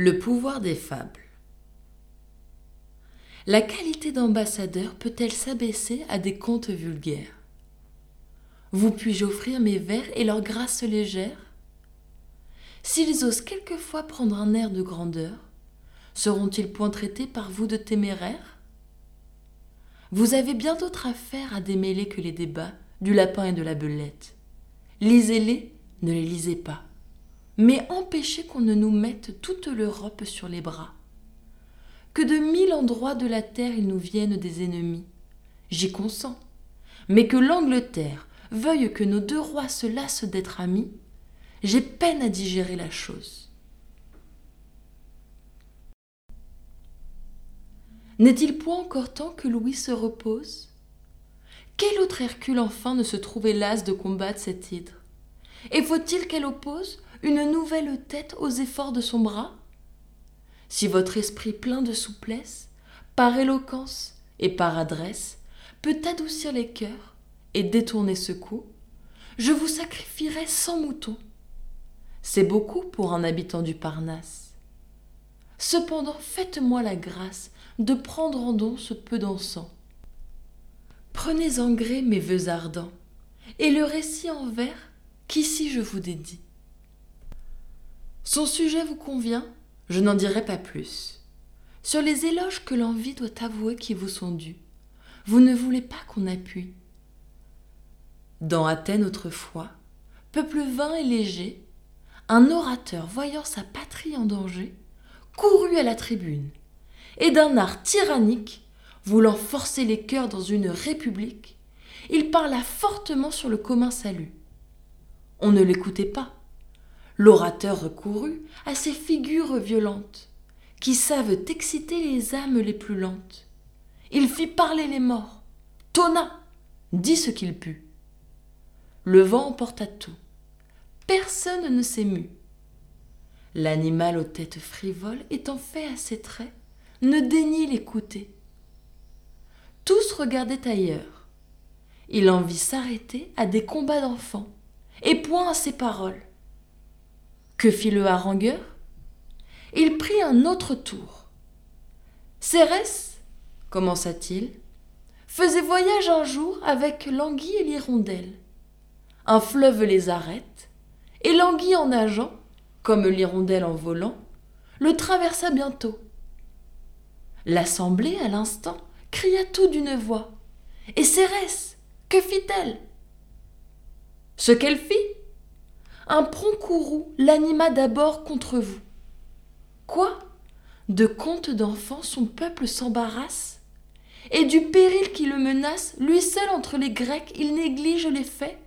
Le pouvoir des fables. La qualité d'ambassadeur peut-elle s'abaisser à des contes vulgaires? Vous puis-je offrir mes vers et leur grâce légère S'ils osent quelquefois prendre un air de grandeur, seront-ils point traités par vous de téméraires? Vous avez bien d'autres affaires à démêler que les débats du lapin et de la belette. Lisez-les, ne les lisez pas mais empêchez qu'on ne nous mette toute l'Europe sur les bras. Que de mille endroits de la terre il nous vienne des ennemis, j'y consens, mais que l'Angleterre veuille que nos deux rois se lassent d'être amis, j'ai peine à digérer la chose. N'est-il point encore temps que Louis se repose? Quel autre Hercule enfin ne se trouvait las de combattre cette hydre? Et faut-il qu'elle oppose une nouvelle tête aux efforts de son bras Si votre esprit plein de souplesse, par éloquence et par adresse, peut adoucir les cœurs et détourner ce coup, je vous sacrifierai cent moutons. C'est beaucoup pour un habitant du Parnasse. Cependant, faites-moi la grâce de prendre en don ce peu d'encens. Prenez en gré mes vœux ardents, et le récit en vers qu'ici je vous dédie. Son sujet vous convient Je n'en dirai pas plus. Sur les éloges que l'envie doit avouer qui vous sont dus, vous ne voulez pas qu'on appuie. Dans Athènes autrefois, peuple vain et léger, un orateur voyant sa patrie en danger, courut à la tribune, et d'un art tyrannique, voulant forcer les cœurs dans une république, il parla fortement sur le commun salut. On ne l'écoutait pas l'orateur recourut à ces figures violentes qui savent exciter les âmes les plus lentes. Il fit parler les morts, tonna, dit ce qu'il put. Le vent emporta tout. Personne ne s'émut. L'animal aux têtes frivoles, étant fait à ses traits, ne daignit l'écouter. Tous regardaient ailleurs. Il en vit s'arrêter à des combats d'enfants, et point à ses paroles. Que fit le harangueur? Il prit un autre tour. Cérès, commença-t-il, faisait voyage un jour avec l'anguille et l'hirondelle. Un fleuve les arrête, et l'anguille en nageant, comme l'hirondelle en volant, le traversa bientôt. L'assemblée, à l'instant, cria tout d'une voix. Et Cérès, que fit-elle? Ce qu'elle fit, un prompt courroux l'anima d'abord contre vous. Quoi? De contes d'enfants son peuple s'embarrasse? Et du péril qui le menace, lui seul entre les Grecs, il néglige les faits?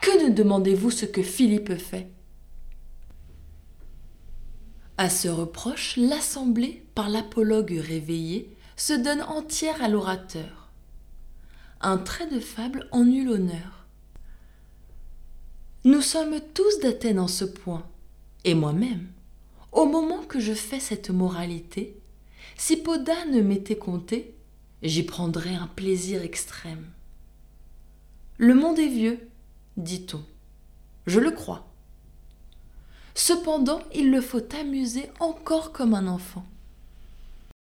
Que ne demandez-vous ce que Philippe fait? À ce reproche, l'assemblée, par l'apologue réveillé, se donne entière à l'orateur. Un trait de fable en eut l'honneur. Nous sommes tous d'Athènes en ce point, et moi-même, au moment que je fais cette moralité, si Podane m'était compté, j'y prendrais un plaisir extrême. Le monde est vieux, dit-on. Je le crois. Cependant, il le faut amuser encore comme un enfant.